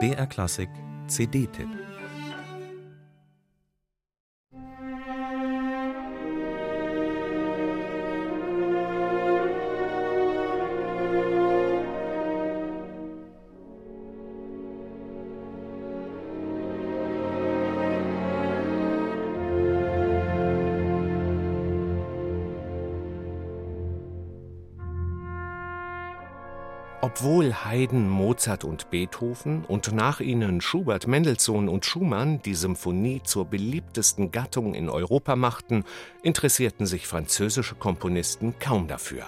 BR Klassik CD-Tipp Obwohl Haydn, Mozart und Beethoven und nach ihnen Schubert, Mendelssohn und Schumann die Symphonie zur beliebtesten Gattung in Europa machten, interessierten sich französische Komponisten kaum dafür.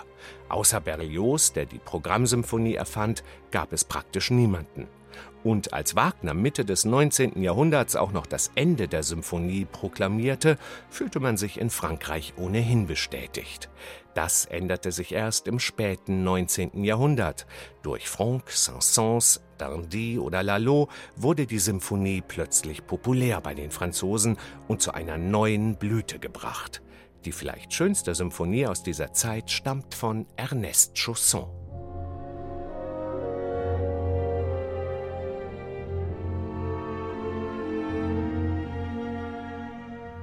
Außer Berlioz, der die Programmsymphonie erfand, gab es praktisch niemanden. Und als Wagner Mitte des 19. Jahrhunderts auch noch das Ende der Symphonie proklamierte, fühlte man sich in Frankreich ohnehin bestätigt. Das änderte sich erst im späten 19. Jahrhundert. Durch Franck, Saint-Saëns, Dardy oder Lalo wurde die Symphonie plötzlich populär bei den Franzosen und zu einer neuen Blüte gebracht. Die vielleicht schönste Symphonie aus dieser Zeit stammt von Ernest Chausson.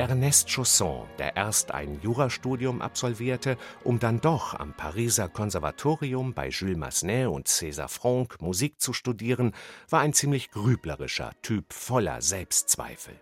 Ernest Chausson, der erst ein Jurastudium absolvierte, um dann doch am Pariser Konservatorium bei Jules Massenet und César Franck Musik zu studieren, war ein ziemlich grüblerischer Typ voller Selbstzweifel.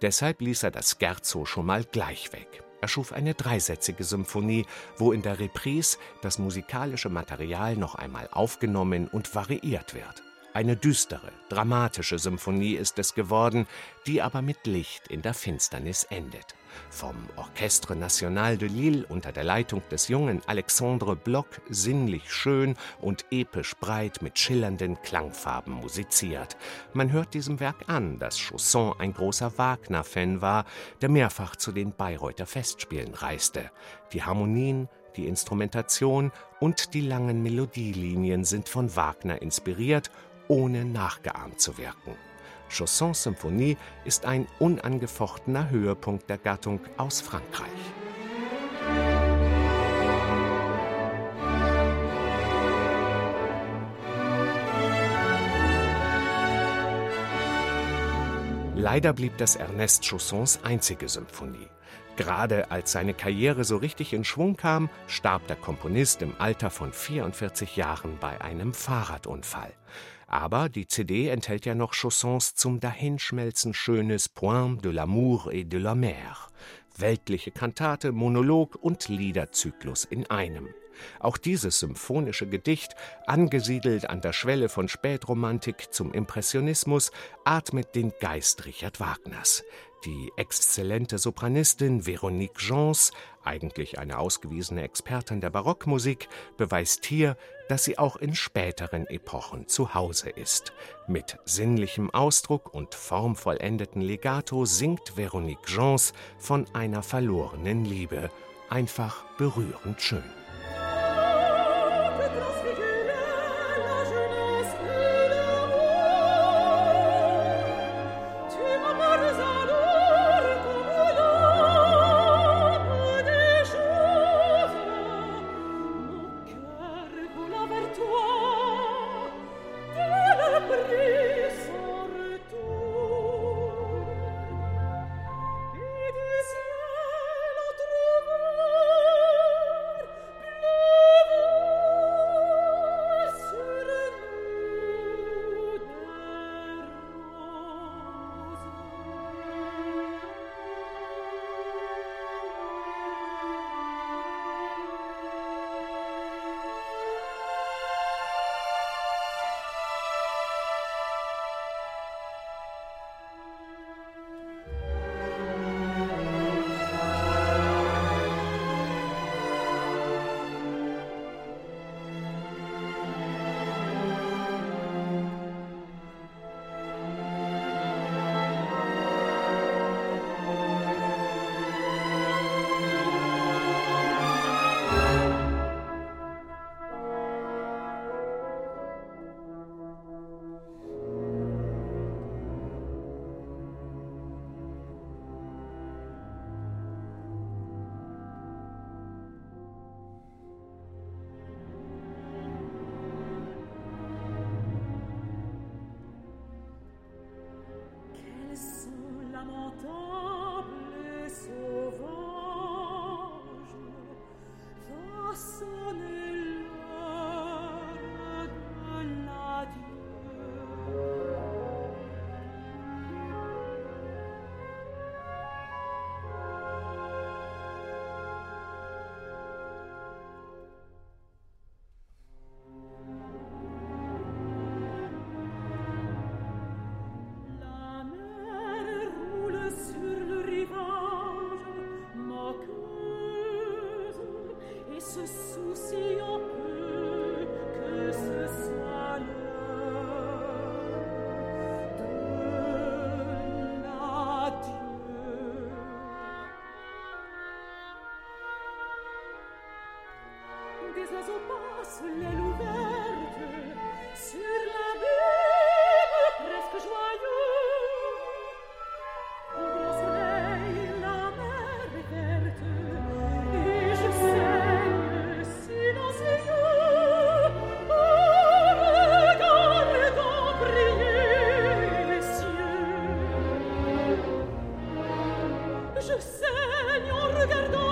Deshalb ließ er das Scherzo schon mal gleich weg. Er schuf eine dreisätzige Symphonie, wo in der Reprise das musikalische Material noch einmal aufgenommen und variiert wird. Eine düstere, dramatische Symphonie ist es geworden, die aber mit Licht in der Finsternis endet. Vom Orchestre National de Lille unter der Leitung des jungen Alexandre Bloch sinnlich schön und episch breit mit schillernden Klangfarben musiziert. Man hört diesem Werk an, dass Chausson ein großer Wagner-Fan war, der mehrfach zu den Bayreuther Festspielen reiste. Die Harmonien, die Instrumentation und die langen Melodielinien sind von Wagner inspiriert ohne nachgeahmt zu wirken. Chaussons Symphonie ist ein unangefochtener Höhepunkt der Gattung aus Frankreich. Leider blieb das Ernest Chaussons einzige Symphonie. Gerade als seine Karriere so richtig in Schwung kam, starb der Komponist im Alter von 44 Jahren bei einem Fahrradunfall. Aber die CD enthält ja noch Chaussons zum Dahinschmelzen schönes Point de l'amour et de la mer. Weltliche Kantate, Monolog und Liederzyklus in einem. Auch dieses symphonische Gedicht, angesiedelt an der Schwelle von Spätromantik zum Impressionismus, atmet den Geist Richard Wagners. Die exzellente Sopranistin Veronique Jans, eigentlich eine ausgewiesene Expertin der Barockmusik, beweist hier, dass sie auch in späteren Epochen zu Hause ist. Mit sinnlichem Ausdruck und formvollendeten Legato singt Veronique Jans von einer verlorenen Liebe. Einfach berührend schön. tuo I'm all m'entendre. sur les louvres sur la mer presque joyeuse. Oh, c'est la mer de Dieu. Et je saigne aussi nos yeux. Oh, briller les cieux. Je saigne en regardant.